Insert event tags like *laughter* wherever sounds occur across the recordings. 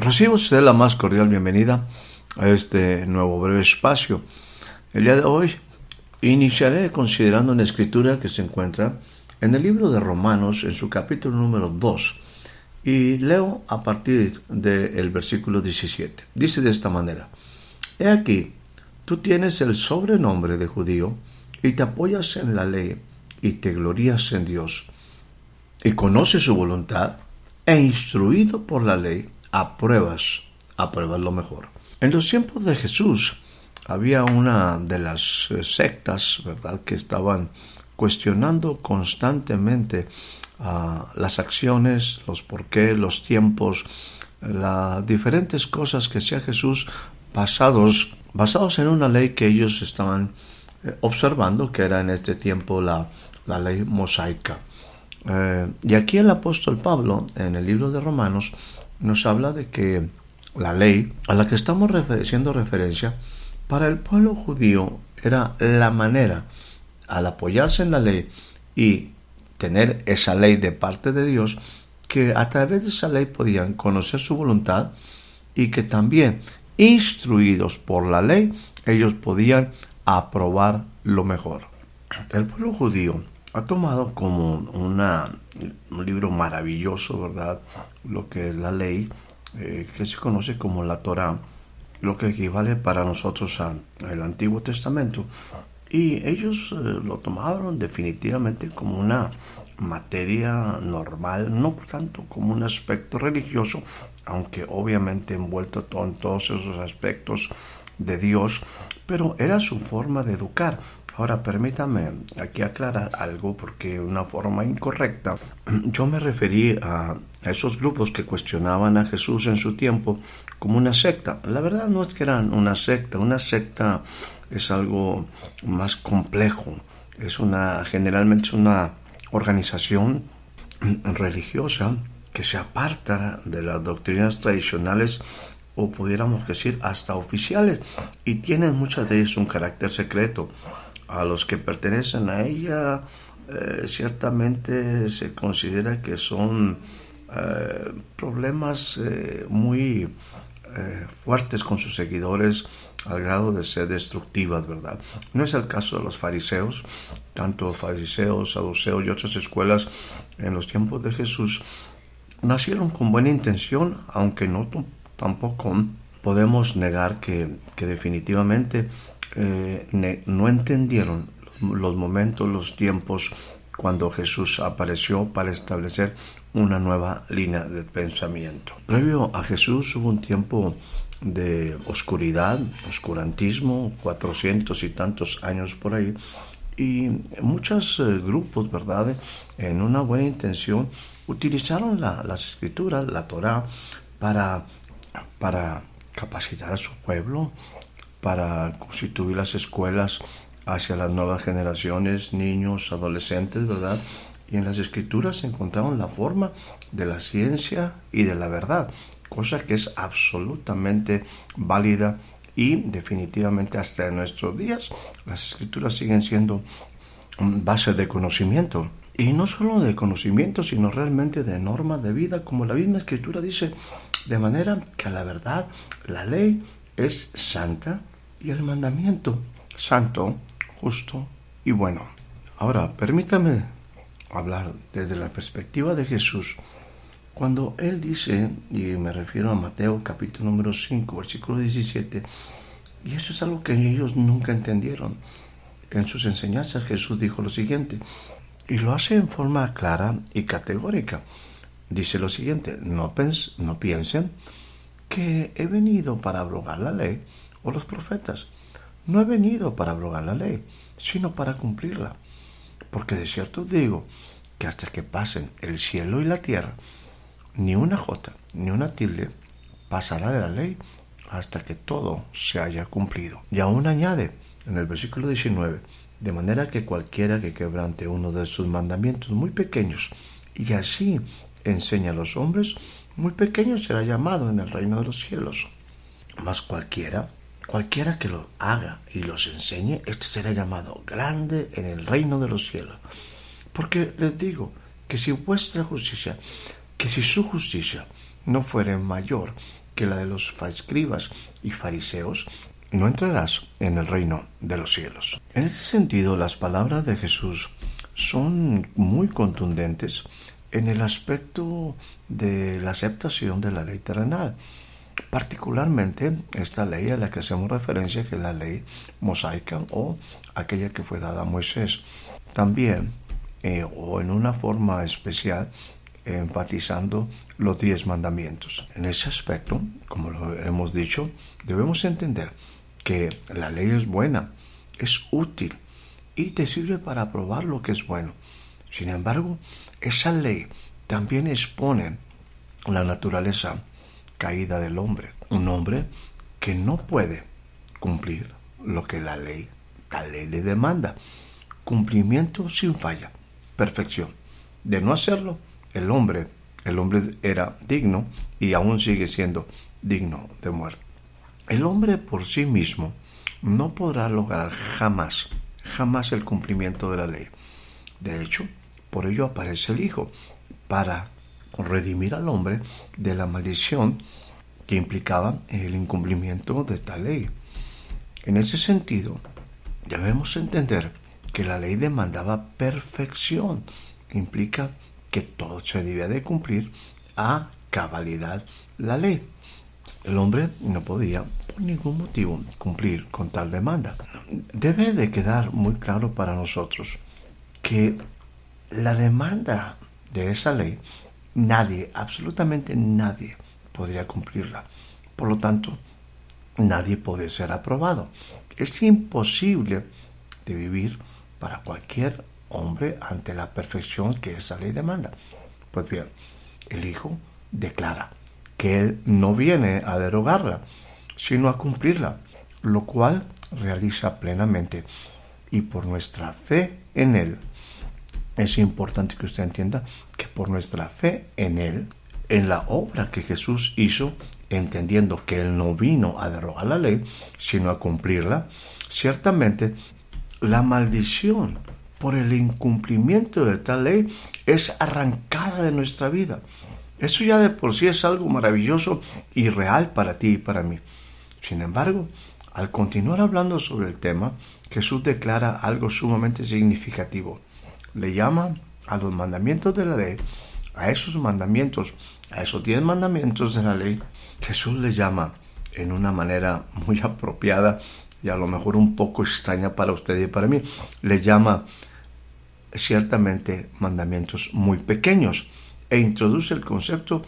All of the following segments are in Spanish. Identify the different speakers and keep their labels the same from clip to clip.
Speaker 1: Recibo usted la más cordial bienvenida a este nuevo breve espacio. El día de hoy iniciaré considerando una escritura que se encuentra en el libro de Romanos en su capítulo número 2 y leo a partir del versículo 17. Dice de esta manera, He aquí, tú tienes el sobrenombre de judío y te apoyas en la ley y te glorías en Dios y conoces su voluntad e instruido por la ley apruebas, apruebas lo mejor. En los tiempos de Jesús había una de las eh, sectas, ¿verdad?, que estaban cuestionando constantemente uh, las acciones, los porqué, los tiempos, las diferentes cosas que hacía Jesús basados, basados en una ley que ellos estaban eh, observando, que era en este tiempo la, la ley mosaica. Eh, y aquí el apóstol Pablo, en el libro de Romanos, nos habla de que la ley a la que estamos haciendo referencia para el pueblo judío era la manera, al apoyarse en la ley y tener esa ley de parte de Dios, que a través de esa ley podían conocer su voluntad y que también, instruidos por la ley, ellos podían aprobar lo mejor. El pueblo judío ha tomado como una, un libro maravilloso, ¿verdad? Lo que es la ley, eh, que se conoce como la Torah, lo que equivale para nosotros al Antiguo Testamento. Y ellos eh, lo tomaron definitivamente como una materia normal, no tanto como un aspecto religioso, aunque obviamente envuelto en todos esos aspectos de Dios, pero era su forma de educar. Ahora permítame aquí aclarar algo porque una forma incorrecta. *clears throat* Yo me referí a esos grupos que cuestionaban a Jesús en su tiempo como una secta. La verdad no es que eran una secta, una secta es algo más complejo, es una generalmente es una organización religiosa que se aparta de las doctrinas tradicionales o pudiéramos decir hasta oficiales y tienen muchas de ellas un carácter secreto a los que pertenecen a ella eh, ciertamente se considera que son eh, problemas eh, muy fuertes con sus seguidores al grado de ser destructivas, ¿verdad? No es el caso de los fariseos, tanto fariseos, saduceos y otras escuelas en los tiempos de Jesús nacieron con buena intención, aunque no tampoco podemos negar que, que definitivamente eh, no entendieron los momentos, los tiempos cuando Jesús apareció para establecer una nueva línea de pensamiento. Previo a Jesús hubo un tiempo de oscuridad, oscurantismo, cuatrocientos y tantos años por ahí, y muchos eh, grupos, ¿verdad?, en una buena intención, utilizaron las escrituras, la Torah, para capacitar a su pueblo, para constituir las escuelas hacia las nuevas generaciones, niños, adolescentes, ¿verdad? Y en las escrituras se encontraron la forma de la ciencia y de la verdad, cosa que es absolutamente válida y definitivamente hasta en nuestros días las escrituras siguen siendo base de conocimiento. Y no solo de conocimiento, sino realmente de norma de vida, como la misma escritura dice, de manera que la verdad, la ley es santa y el mandamiento santo, justo y bueno. Ahora, permítame hablar desde la perspectiva de Jesús. Cuando Él dice, y me refiero a Mateo capítulo número 5, versículo 17, y eso es algo que ellos nunca entendieron. En sus enseñanzas Jesús dijo lo siguiente, y lo hace en forma clara y categórica. Dice lo siguiente, no, no piensen que he venido para abrogar la ley o los profetas. No he venido para abrogar la ley, sino para cumplirla. Porque de cierto digo que hasta que pasen el cielo y la tierra, ni una jota ni una tilde pasará de la ley hasta que todo se haya cumplido. Y aún añade en el versículo 19, de manera que cualquiera que quebrante uno de sus mandamientos muy pequeños y así enseña a los hombres, muy pequeño será llamado en el reino de los cielos. Mas cualquiera, cualquiera que lo haga y los enseñe, este será llamado grande en el reino de los cielos. Porque les digo que si vuestra justicia, que si su justicia no fuere mayor que la de los escribas y fariseos, no entrarás en el reino de los cielos. En ese sentido, las palabras de Jesús son muy contundentes en el aspecto de la aceptación de la ley terrenal. Particularmente esta ley a la que hacemos referencia, que es la ley mosaica o aquella que fue dada a Moisés. También, eh, o en una forma especial, enfatizando los diez mandamientos. En ese aspecto, como lo hemos dicho, debemos entender que la ley es buena, es útil y te sirve para probar lo que es bueno. Sin embargo, esa ley también expone la naturaleza caída del hombre, un hombre que no puede cumplir lo que la ley, la ley le demanda. Cumplimiento sin falla, perfección. De no hacerlo, el hombre, el hombre era digno y aún sigue siendo digno de muerte. El hombre por sí mismo no podrá lograr jamás, jamás el cumplimiento de la ley. De hecho, por ello aparece el Hijo, para redimir al hombre de la maldición que implicaba el incumplimiento de esta ley. En ese sentido, debemos entender que la ley demandaba perfección, implica que todo se debía de cumplir a cabalidad la ley. El hombre no podía por ningún motivo cumplir con tal demanda. Debe de quedar muy claro para nosotros que la demanda de esa ley nadie, absolutamente nadie podría cumplirla. Por lo tanto, nadie puede ser aprobado. Es imposible de vivir para cualquier hombre ante la perfección que esa ley demanda. Pues bien, el Hijo declara que Él no viene a derogarla, sino a cumplirla, lo cual realiza plenamente. Y por nuestra fe en Él, es importante que usted entienda que por nuestra fe en Él, en la obra que Jesús hizo, entendiendo que Él no vino a derogar la ley, sino a cumplirla, ciertamente la maldición por el incumplimiento de tal ley es arrancada de nuestra vida. Eso ya de por sí es algo maravilloso y real para ti y para mí. Sin embargo, al continuar hablando sobre el tema, Jesús declara algo sumamente significativo. Le llama a los mandamientos de la ley, a esos mandamientos, a esos diez mandamientos de la ley, Jesús le llama en una manera muy *laughs* apropiada y a lo mejor un poco extraña para usted y para mí. Le llama ciertamente mandamientos muy pequeños e introduce el concepto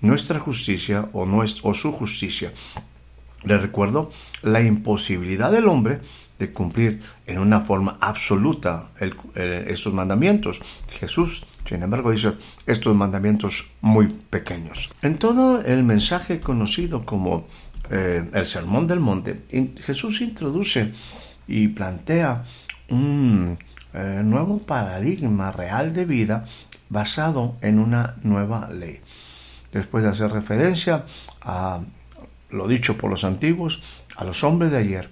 Speaker 1: nuestra justicia o, o su justicia. Le recuerdo la imposibilidad del hombre cumplir en una forma absoluta estos mandamientos. Jesús, sin embargo, dice estos mandamientos muy pequeños. En todo el mensaje conocido como eh, el Sermón del Monte, Jesús introduce y plantea un eh, nuevo paradigma real de vida basado en una nueva ley. Después de hacer referencia a lo dicho por los antiguos, a los hombres de ayer,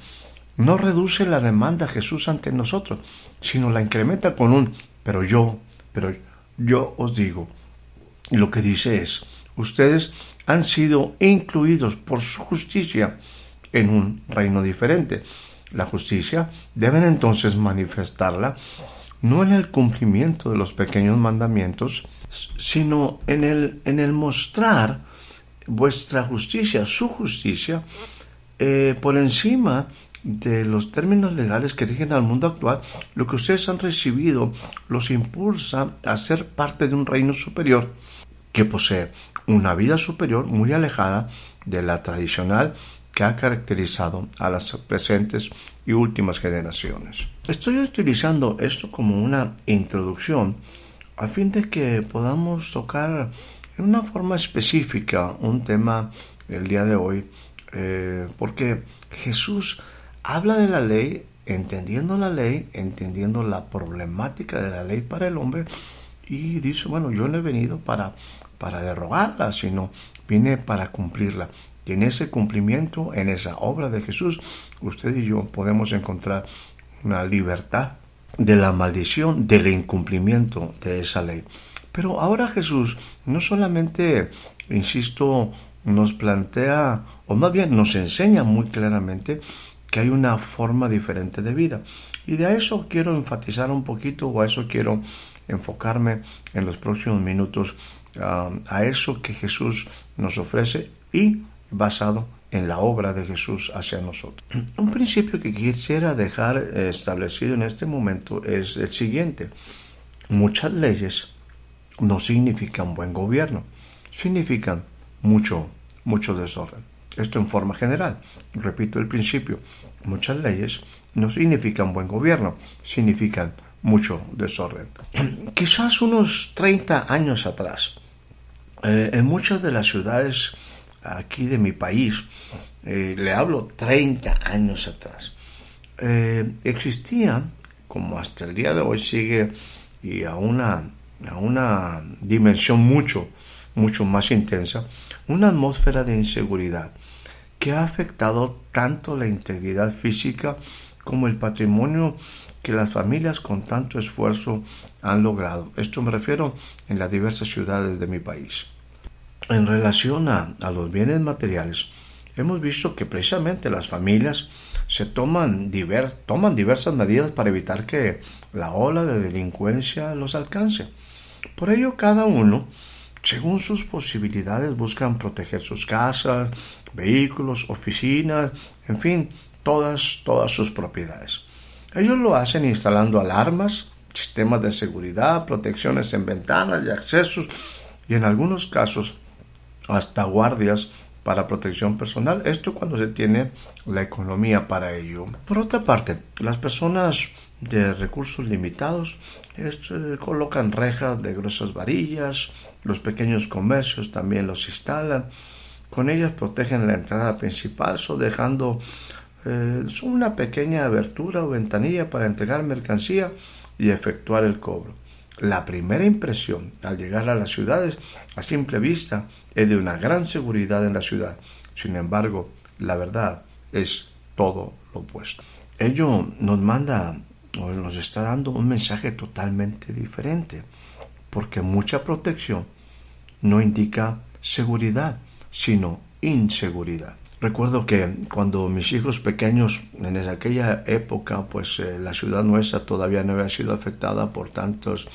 Speaker 1: no reduce la demanda Jesús ante nosotros, sino la incrementa con un pero yo, pero yo os digo. Y lo que dice es, ustedes han sido incluidos por su justicia en un reino diferente. La justicia deben entonces manifestarla no en el cumplimiento de los pequeños mandamientos, sino en el, en el mostrar vuestra justicia, su justicia, eh, por encima de los términos legales que rigen al mundo actual, lo que ustedes han recibido los impulsa a ser parte de un reino superior que posee una vida superior muy alejada de la tradicional que ha caracterizado a las presentes y últimas generaciones. Estoy utilizando esto como una introducción a fin de que podamos tocar en una forma específica un tema el día de hoy, eh, porque Jesús habla de la ley, entendiendo la ley, entendiendo la problemática de la ley para el hombre, y dice, bueno, yo no he venido para, para derrogarla, sino vine para cumplirla. Y en ese cumplimiento, en esa obra de Jesús, usted y yo podemos encontrar una libertad de la maldición, del incumplimiento de esa ley. Pero ahora Jesús no solamente, insisto, nos plantea, o más bien nos enseña muy claramente que hay una forma diferente de vida. Y de eso quiero enfatizar un poquito, o a eso quiero enfocarme en los próximos minutos, ah, a eso que Jesús nos ofrece y basado en la obra de Jesús hacia nosotros. Un principio que quisiera dejar establecido en este momento es el siguiente. Muchas leyes no significan buen gobierno, significan mucho, mucho desorden. Esto en forma general. Repito el principio. Muchas leyes no significan buen gobierno, significan mucho desorden. *clears throat* Quizás unos 30 años atrás, eh, en muchas de las ciudades aquí de mi país, eh, le hablo 30 años atrás, eh, existía, como hasta el día de hoy sigue, y a una, a una dimensión mucho, mucho más intensa, una atmósfera de inseguridad que ha afectado tanto la integridad física como el patrimonio que las familias con tanto esfuerzo han logrado. Esto me refiero en las diversas ciudades de mi país. En relación a, los bienes materiales, hemos visto que precisamente las familias se toman, toman diversas medidas para evitar que la ola de delincuencia los alcance. Por ello, cada uno, según sus posibilidades, buscan proteger sus casas, vehículos, oficinas, en fin, todas, todas sus propiedades. Ellos lo hacen instalando alarmas, sistemas de seguridad, protecciones en ventanas y accesos y en algunos casos hasta guardias para protección personal. Esto cuando se tiene la economía para ello. Por otra parte, las personas de recursos limitados colocan rejas de gruesas varillas, los pequeños comercios también los instalan. Con ellas protegen la entrada principal, dejando eh, una pequeña abertura o ventanilla para entregar mercancía y efectuar el cobro. La primera impresión al llegar a las ciudades a simple vista es de una gran seguridad en la ciudad. Sin embargo, la verdad es todo lo opuesto. Ello nos manda o nos está dando un mensaje totalmente diferente, porque mucha protección no indica seguridad, sino inseguridad. Recuerdo que cuando mis hijos pequeños, en aquella época, pues eh, la ciudad nuestra todavía no había sido afectada por tantos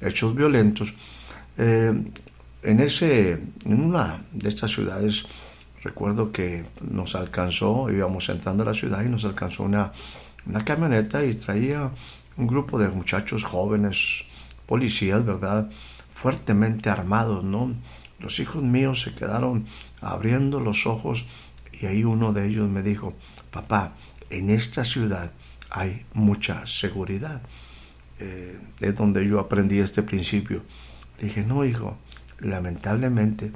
Speaker 1: hechos violentos, eh, en, ese, en una de estas ciudades, recuerdo que nos alcanzó, íbamos entrando a la ciudad y nos alcanzó una, una camioneta y traía un grupo de muchachos jóvenes, policías, ¿verdad? Fuertemente armados, ¿no? Los hijos míos se quedaron abriendo los ojos y ahí uno de ellos me dijo, papá, en esta ciudad hay mucha seguridad. Eh, es donde yo aprendí este principio. dije, no, hijo, lamentablemente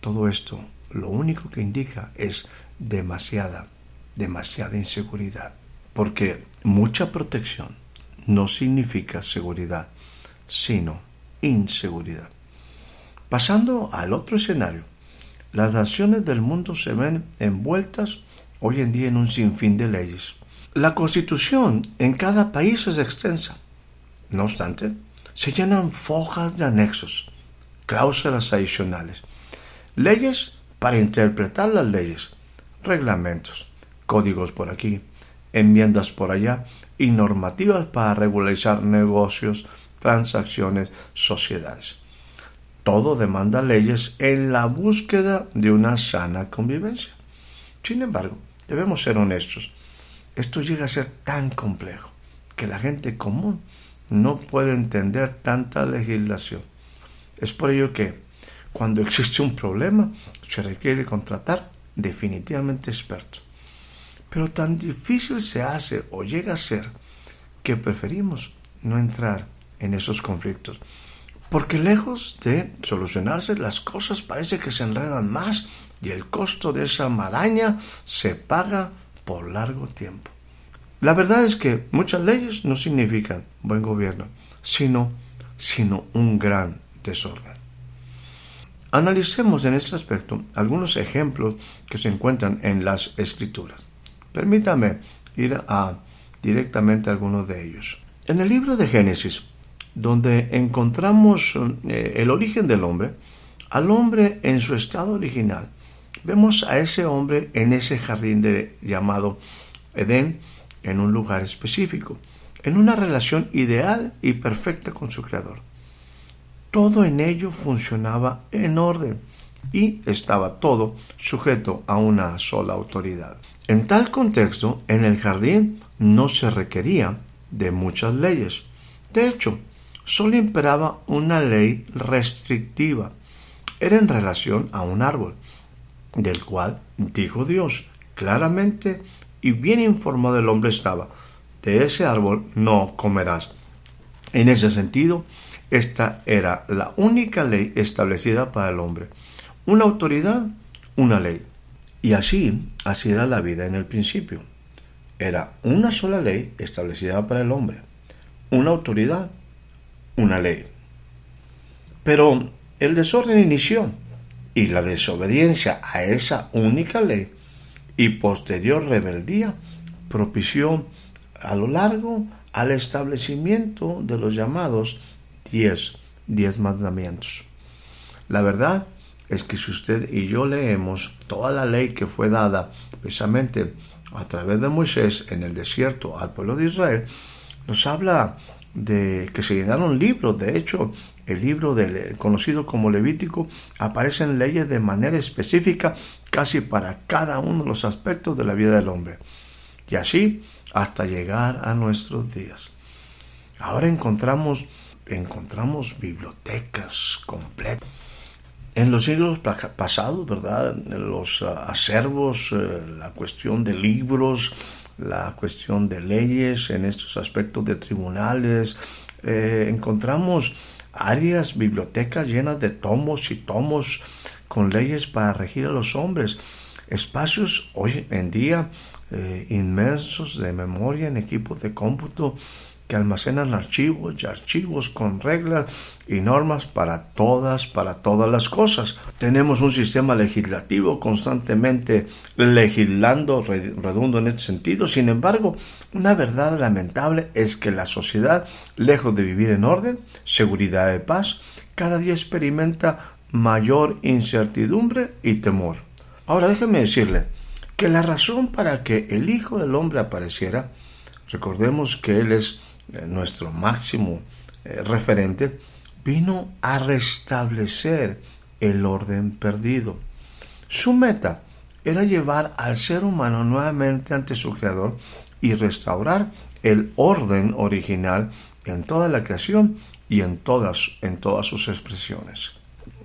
Speaker 1: todo esto lo único que indica es demasiada, demasiada inseguridad. Porque mucha protección no significa seguridad, sino inseguridad. Pasando al otro escenario, las naciones del mundo se ven envueltas hoy en día en un sinfín de leyes. La constitución en cada país es extensa. No obstante, se llenan fojas de anexos, cláusulas adicionales, leyes para interpretar las leyes, reglamentos, códigos por aquí, enmiendas por allá y normativas para regularizar negocios, transacciones, sociedades todo demanda leyes en la búsqueda de una sana convivencia. Sin embargo, debemos ser honestos. Esto llega a ser tan complejo que la gente común no puede entender tanta legislación. Es por ello que cuando existe un problema se requiere contratar definitivamente expertos. Pero tan difícil se hace o llega a ser que preferimos no entrar en esos conflictos. Porque lejos de solucionarse, las cosas parece que se enredan más y el costo de esa maraña se paga por largo tiempo. La verdad es que muchas leyes no significan buen gobierno, sino, sino un gran desorden. Analicemos en este aspecto algunos ejemplos que se encuentran en las escrituras. Permítame ir a directamente a algunos de ellos. En el libro de Génesis, donde encontramos eh, el origen del hombre, al hombre en su estado original, vemos a ese hombre en ese jardín llamado Edén, en un lugar específico, en una relación ideal y perfecta con su Creador todo en ello funcionaba en orden y estaba todo sujeto a una sola autoridad. En tal contexto, en el jardín no se requería de muchas leyes. De hecho, solo imperaba una ley restrictiva. Era en relación a un árbol, del cual dijo Dios claramente y bien informado el hombre estaba, de ese árbol no comerás. En ese sentido, esta era la única ley establecida para el hombre. Una autoridad, una ley. Y así, así era la vida en el principio. Era una sola ley establecida para el hombre. Una autoridad, una ley. Pero el desorden inició y la desobediencia a esa única ley y posterior rebeldía propició a lo largo al establecimiento de los llamados diez, diez mandamientos. La verdad es que si usted y yo leemos toda la ley que fue dada precisamente a través de Moisés en el desierto al pueblo de Israel, nos habla de que se llenaron libros. De hecho, el libro del, conocido como Levítico aparecen leyes de manera específica casi para cada uno de los aspectos de la vida del hombre. Y así hasta llegar a nuestros días. Ahora encontramos encontramos bibliotecas completas. En los siglos pasados, ¿verdad? Los ah, acervos, eh, la cuestión de libros, la cuestión de leyes, en estos aspectos de tribunales, eh, encontramos áreas, bibliotecas llenas de tomos y tomos con leyes para regir a los hombres. Espacios hoy en día eh, inmensos de memoria en equipos de cómputo que almacenan archivos y archivos con reglas y normas para todas, para todas las cosas. Tenemos un sistema legislativo constantemente legislando, redundo en este sentido. Sin embargo, una verdad lamentable es que la sociedad, lejos de vivir en orden, seguridad de paz, cada día experimenta mayor incertidumbre y temor. Ahora déjeme decirle que la razón para que el Hijo del Hombre apareciera, recordemos que Él es nuestro máximo eh, referente, vino a restablecer el orden perdido. Su meta era llevar al ser humano nuevamente ante su creador y restaurar el orden original en toda la creación y en todas, en todas sus expresiones.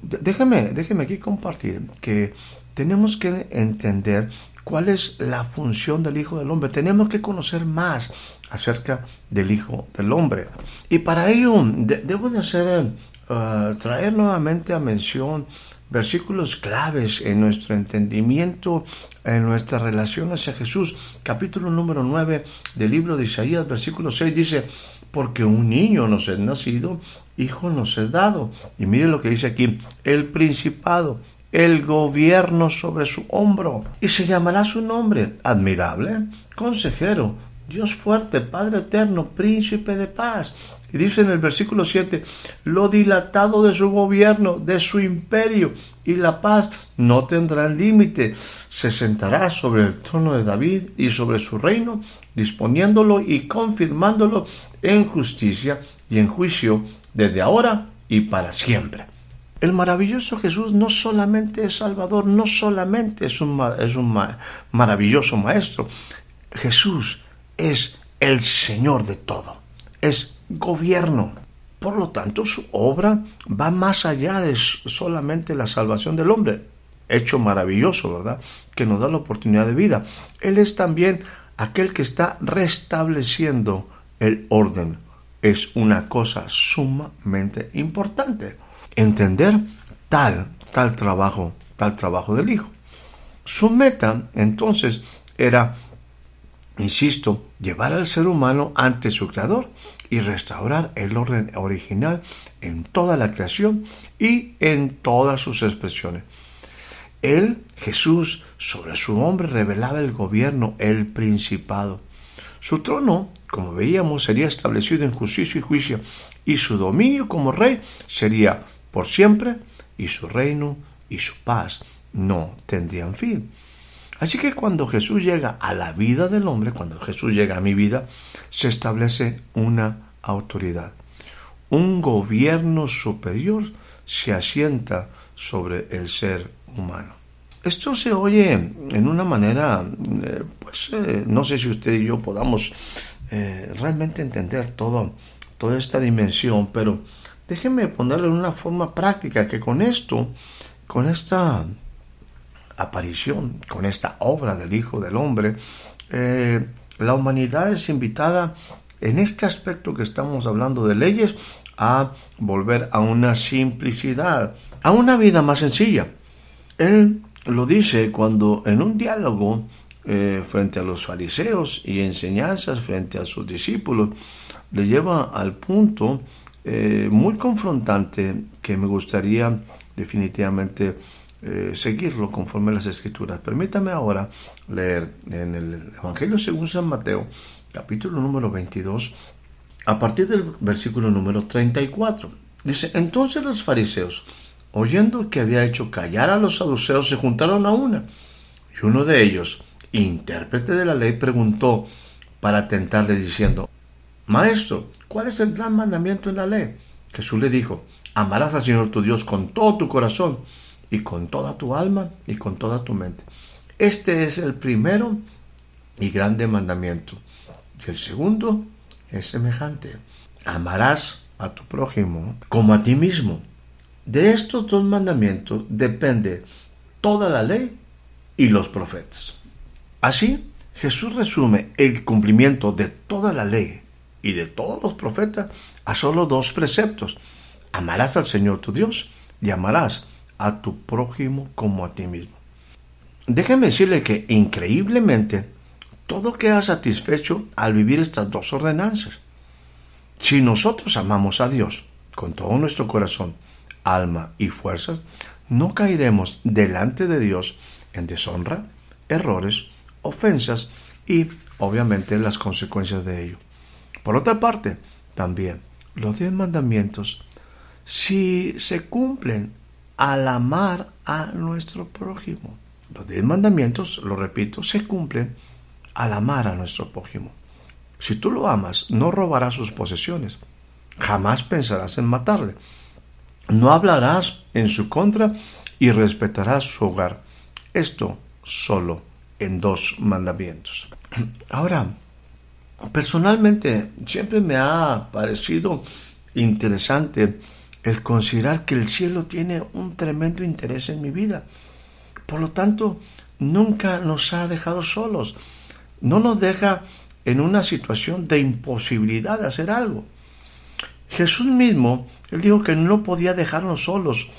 Speaker 1: Déjeme, déjeme aquí compartir que tenemos que entender cuál es la función del Hijo del Hombre. Tenemos que conocer más acerca del Hijo del Hombre. Y para ello debo de hacer, eh, traer nuevamente a mención versículos claves en nuestro entendimiento, en nuestra relación hacia Jesús. Capítulo número 9 del libro de Isaías, versículo 6 dice, porque un niño nos es nacido, hijo nos es dado. Y mire lo que dice aquí, el principado el gobierno sobre su hombro, y se llamará su nombre admirable, consejero, Dios fuerte, Padre eterno, príncipe de paz. Y dice en el versículo 7, lo dilatado de su gobierno, de su imperio y la paz no tendrán límite. Se sentará sobre el trono de David y sobre su reino, disponiéndolo y confirmándolo en justicia y en juicio desde ahora y para siempre. El maravilloso Jesús no solamente es Salvador, no solamente es un, es un maravilloso Maestro. Jesús es el Señor de todo, es gobierno. Por lo tanto, su obra va más allá de solamente la salvación del hombre. hecho maravilloso, ¿verdad? Que nos da la oportunidad de vida. Él es también aquel que está restableciendo el orden. Es una cosa sumamente importante. Entender tal, tal trabajo, tal trabajo del Hijo. Su meta, entonces, era, insisto, llevar al ser humano ante su Creador y restaurar el orden original en toda la creación y en todas sus expresiones. Él, Jesús, sobre su hombre revelaba el gobierno, el principado. Su trono, como veíamos, sería establecido en justicia y juicio, y su dominio como rey sería por siempre, y su reino y su paz no tendrían fin. Así que cuando Jesús llega a la vida del hombre, cuando Jesús llega a mi vida, se establece una autoridad. Un gobierno superior se asienta sobre el ser humano. Esto se oye en una manera, eh, pues eh, no sé si usted y yo podamos eh, realmente entender todo, toda esta dimensión, pero déjeme ponerlo en una forma práctica que con esto, con esta aparición, con esta obra del Hijo del Hombre, la humanidad es invitada en este aspecto que estamos hablando de leyes a volver a una simplicidad, a una vida más sencilla. Él lo dice cuando en un diálogo eh, frente a los fariseos y enseñanzas frente a sus discípulos, le lleva al punto eh, muy confrontante que me gustaría definitivamente eh, seguirlo conforme a las escrituras. Permítame ahora leer en el Evangelio según San Mateo, capítulo número 22, a partir del versículo número 34. Dice, entonces los fariseos, oyendo que había hecho callar a los saduceos, se juntaron a una. Y uno de ellos, intérprete de la ley, preguntó para tentarle diciendo, Maestro, ¿cuál es el gran mandamiento en la ley? Jesús le dijo, amarás al Señor tu Dios con todo tu corazón y con toda tu alma y con toda tu mente. Este es el primero y grande mandamiento. Y el segundo es semejante. Amarás a tu prójimo como a ti mismo. De estos dos mandamientos depende toda la ley y los profetas. Así, Jesús resume el cumplimiento de toda la ley y de todos los profetas a solo dos preceptos. Amarás al Señor tu Dios y amarás a tu prójimo como a ti mismo. Déjeme decirle que increíblemente todo queda satisfecho al vivir estas dos ordenanzas. Si nosotros amamos a Dios con todo nuestro corazón, alma y fuerzas, no caeremos delante de Dios en deshonra, errores, ofensas y obviamente las consecuencias de ello. Por otra parte, también los diez mandamientos, si se cumplen al amar a nuestro prójimo, los diez mandamientos, lo repito, se cumplen al amar a nuestro prójimo. Si tú lo amas, no robarás sus posesiones. Jamás pensarás en matarle. No hablarás en su contra y respetarás su hogar. Esto solo en dos mandamientos. Ahora, personalmente siempre me ha parecido interesante el considerar que el cielo tiene un tremendo interés en mi vida. Por lo tanto, nunca nos ha dejado solos no nos deja en una situación de imposibilidad de hacer algo. Jesús mismo, él dijo que no podía dejarnos solos,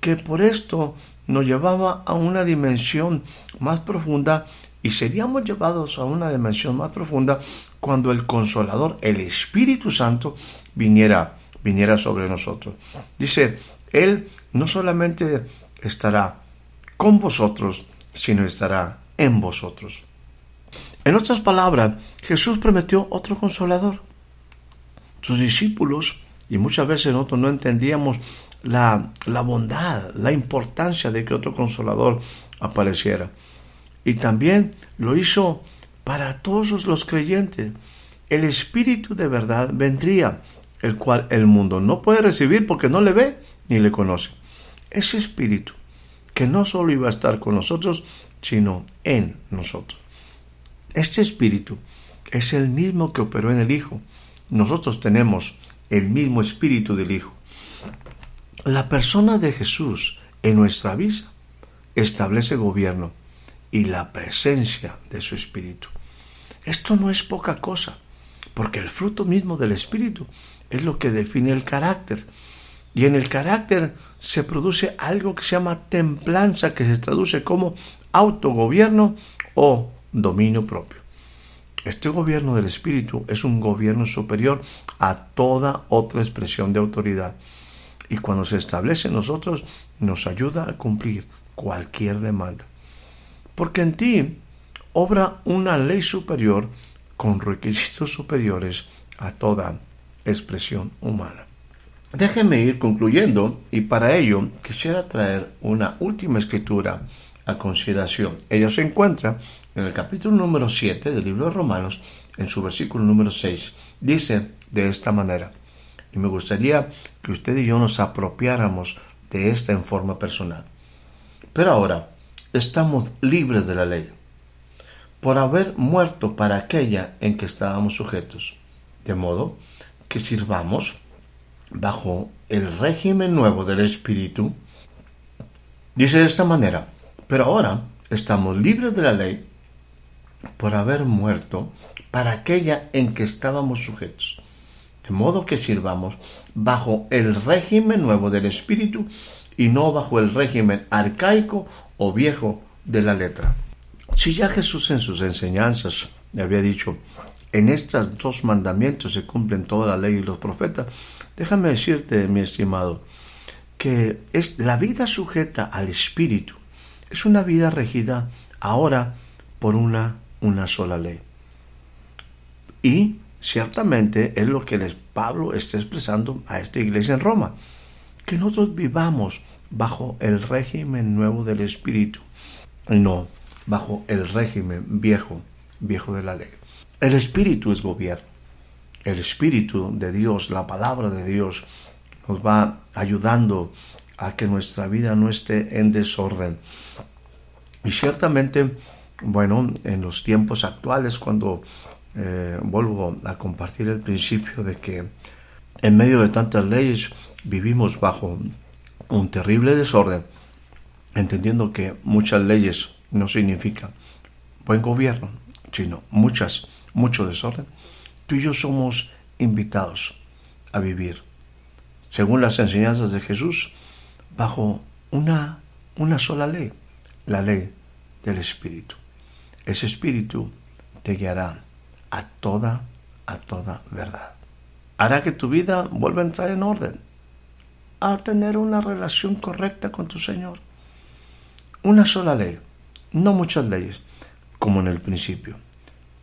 Speaker 1: que por esto nos llevaba a una dimensión más profunda y seríamos llevados a una dimensión más profunda cuando el consolador, el Espíritu Santo, viniera, viniera sobre nosotros. Dice, Él no solamente estará con vosotros, sino estará en vosotros. En otras palabras, Jesús prometió otro consolador. Sus discípulos, y muchas veces nosotros no entendíamos la, la bondad, la importancia de que otro consolador apareciera. Y también lo hizo para todos los creyentes. El Espíritu de verdad vendría, el cual el mundo no puede recibir porque no le ve ni le conoce. Ese Espíritu que no solo iba a estar con nosotros, sino en nosotros. Este espíritu es el mismo que operó en el Hijo. Nosotros tenemos el mismo espíritu del Hijo. La persona de Jesús en nuestra vida establece gobierno y la presencia de su Espíritu. Esto no es poca cosa, porque el fruto mismo del Espíritu es lo que define el carácter. Y en el carácter se produce algo que se llama templanza, que se traduce como autogobierno o dominio propio. Este gobierno del Espíritu es un gobierno superior a toda otra expresión de autoridad. Y cuando se establece en nosotros, nos ayuda a cumplir cualquier demanda. Porque en ti obra una ley superior con requisitos superiores a toda expresión humana. Déjenme ir concluyendo y para ello quisiera traer una última escritura a consideración. Ella se encuentra en el capítulo número 7 del libro de Romanos, en su versículo número 6. Dice de esta manera, y me gustaría que usted y yo nos apropiáramos de esta en forma personal. Pero ahora estamos libres de la ley, por haber muerto para aquella en que estábamos sujetos, de modo sirvamos bajo el régimen nuevo del Espíritu, dice de esta manera, pero ahora estamos libres de la ley por haber muerto para aquella en que estábamos sujetos, de modo que sirvamos bajo el régimen nuevo del Espíritu y no bajo el régimen arcaico o viejo de la letra. Si ya Jesús en sus enseñanzas le había dicho, en estos dos mandamientos se cumplen toda la ley y los profetas, Déjame decirte, mi estimado, que es la vida sujeta al Espíritu. Es una vida regida ahora por una, una sola ley. Y ciertamente es lo que les Pablo está expresando a esta iglesia en Roma, que nosotros vivamos bajo el régimen nuevo del Espíritu, no bajo el régimen viejo, viejo de la ley. El Espíritu es gobierno el Espíritu de Dios, la palabra de Dios, nos va ayudando a que nuestra vida no esté en desorden. Y ciertamente, bueno, en los tiempos actuales, cuando eh, vuelvo a compartir el principio de que en medio de tantas leyes vivimos bajo un terrible desorden, entendiendo que muchas leyes no significan buen gobierno, sino muchas, mucho desorden tú y yo somos invitados a vivir, según las enseñanzas de Jesús, bajo una, una sola ley, la ley del Espíritu. Ese Espíritu te guiará a toda, a toda verdad. Hará que tu vida vuelva a entrar en orden, a tener una relación correcta con tu Señor. Una sola ley, no muchas leyes, como en el principio.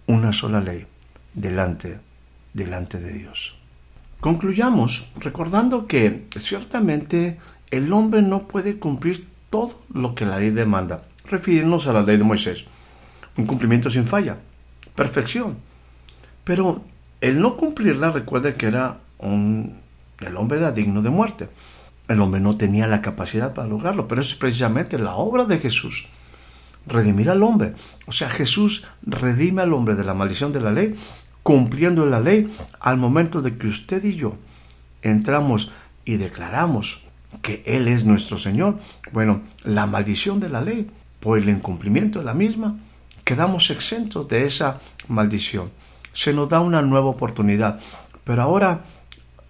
Speaker 1: Una sola ley delante, delante de Dios. Concluyamos recordando que ciertamente el hombre no puede cumplir todo lo que la ley demanda, refiriéndonos a la ley de Moisés. Un cumplimiento sin falla, perfección. Pero el no cumplirla, recuerde que era un, el hombre era digno de muerte. El hombre no tenía la capacidad para lograrlo, pero es precisamente la obra de Jesús redimir al hombre. O sea, Jesús redime al hombre de la maldición de la ley cumpliendo la ley al momento de que usted y yo entramos y declaramos que Él es nuestro Señor. Bueno, la maldición de la ley, por el incumplimiento de la misma, quedamos exentos de esa maldición. Se nos da una nueva oportunidad, pero ahora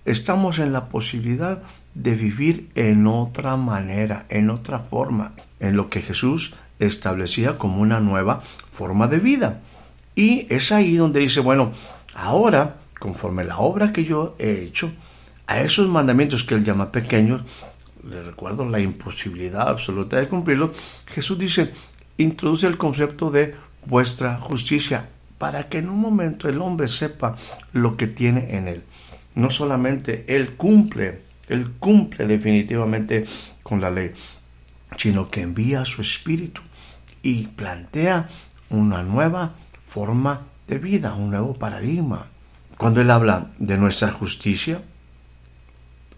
Speaker 1: estamos en la posibilidad de vivir en otra manera, en otra forma, en lo que Jesús establecía como una nueva forma de vida. Y es ahí donde dice, bueno, ahora, conforme la obra que yo he hecho, a esos mandamientos que él llama pequeños, le recuerdo la imposibilidad absoluta de cumplirlo, Jesús dice, introduce el concepto de vuestra justicia, para que en un momento el hombre sepa lo que tiene en él. No solamente él cumple, él cumple definitivamente con la ley, sino que envía a su espíritu y plantea una nueva forma de vida, un nuevo paradigma. Cuando Él habla de nuestra justicia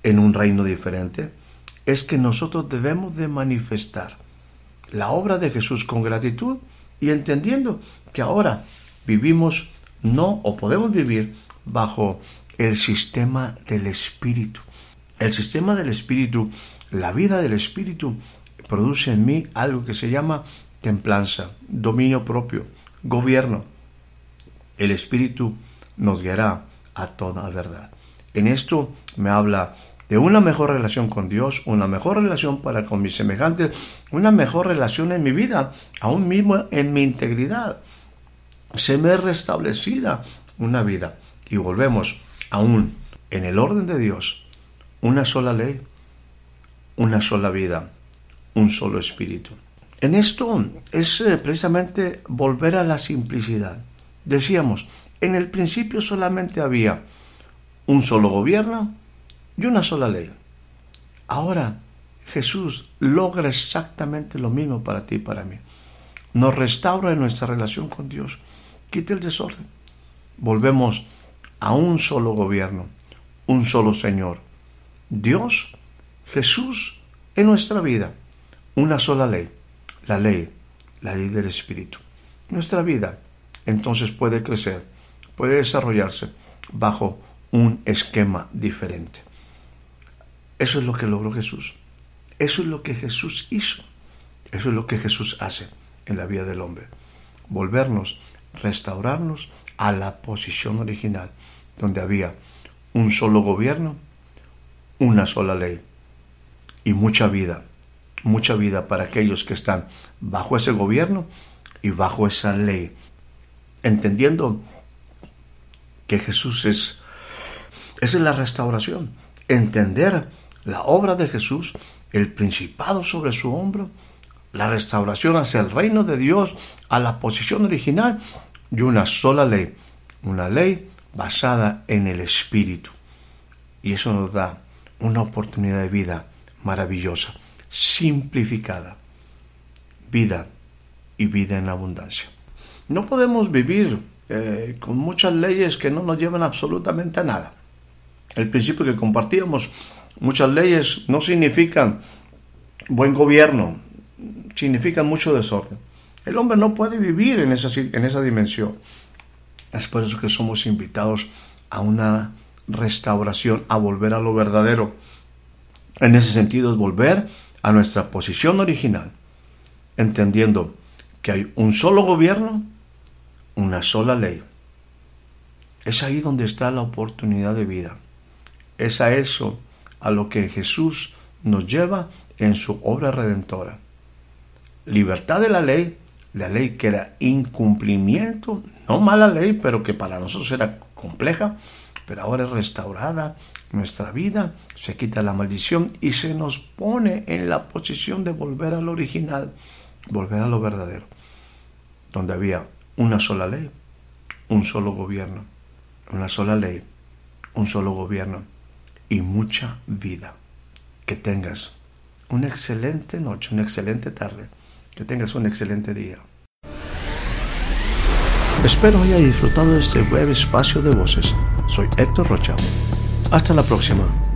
Speaker 1: en un reino diferente, es que nosotros debemos de manifestar la obra de Jesús con gratitud y entendiendo que ahora vivimos no o podemos vivir bajo el sistema del Espíritu. El sistema del Espíritu, la vida del Espíritu, produce en mí algo que se llama templanza, dominio propio, gobierno. El Espíritu nos guiará a toda verdad. En esto me habla de una mejor relación con Dios, una mejor relación para con mis semejantes, una mejor relación en mi vida, aún mismo en mi integridad. Se me restablecida una vida. Y volvemos aún en el orden de Dios, una sola ley, una sola vida, un solo espíritu. En esto es eh, precisamente volver a la simplicidad. Decíamos, en el principio solamente había un solo gobierno y una sola ley. Ahora Jesús logra exactamente lo mismo para ti y para mí. Nos restaura en nuestra relación con Dios. Quita el desorden. Volvemos a un solo gobierno, un solo Señor. Dios, Jesús en nuestra vida. Una sola ley la ley, la ley del Espíritu. Nuestra vida entonces puede crecer, puede desarrollarse bajo un esquema diferente. Eso es lo que logró Jesús. Eso es lo que Jesús hizo. Eso es lo que Jesús hace en la vida del hombre. Volvernos, restaurarnos a la posición original, donde había un solo gobierno, una sola ley y mucha vida mucha vida para aquellos que están bajo ese gobierno y bajo esa ley, entendiendo que Jesús es, es la restauración, entender la obra de Jesús, el principado sobre su hombro, la restauración hacia el reino de Dios, a la posición original y una sola ley, una ley basada en el Espíritu. Y eso nos da una oportunidad de vida maravillosa simplificada. Vida y vida en abundancia. No podemos vivir eh, con muchas leyes que no nos llevan absolutamente a nada. El principio que compartíamos, muchas leyes no significan buen gobierno, significan mucho desorden. El hombre no puede vivir en esa, en esa dimensión. Es por eso que somos invitados a una restauración, a volver a lo verdadero. En ese sentido es volver a nuestra posición original, entendiendo que hay un solo gobierno, una sola ley. Es ahí donde está la oportunidad de vida. Es a eso a lo que Jesús nos lleva en su obra redentora. Libertad de la ley, la ley que era incumplimiento, no mala ley, pero que para nosotros era compleja, pero ahora es restaurada nuestra vida, se quita la maldición y se nos pone en la posición de volver al original, volver a lo verdadero, donde había una sola ley, un solo gobierno, una sola ley, un solo gobierno y mucha vida. Que tengas una excelente noche, una excelente tarde, que tengas un excelente día. Espero haya disfrutado de este breve espacio de voces. Soy Héctor Rocha. Hasta la próxima.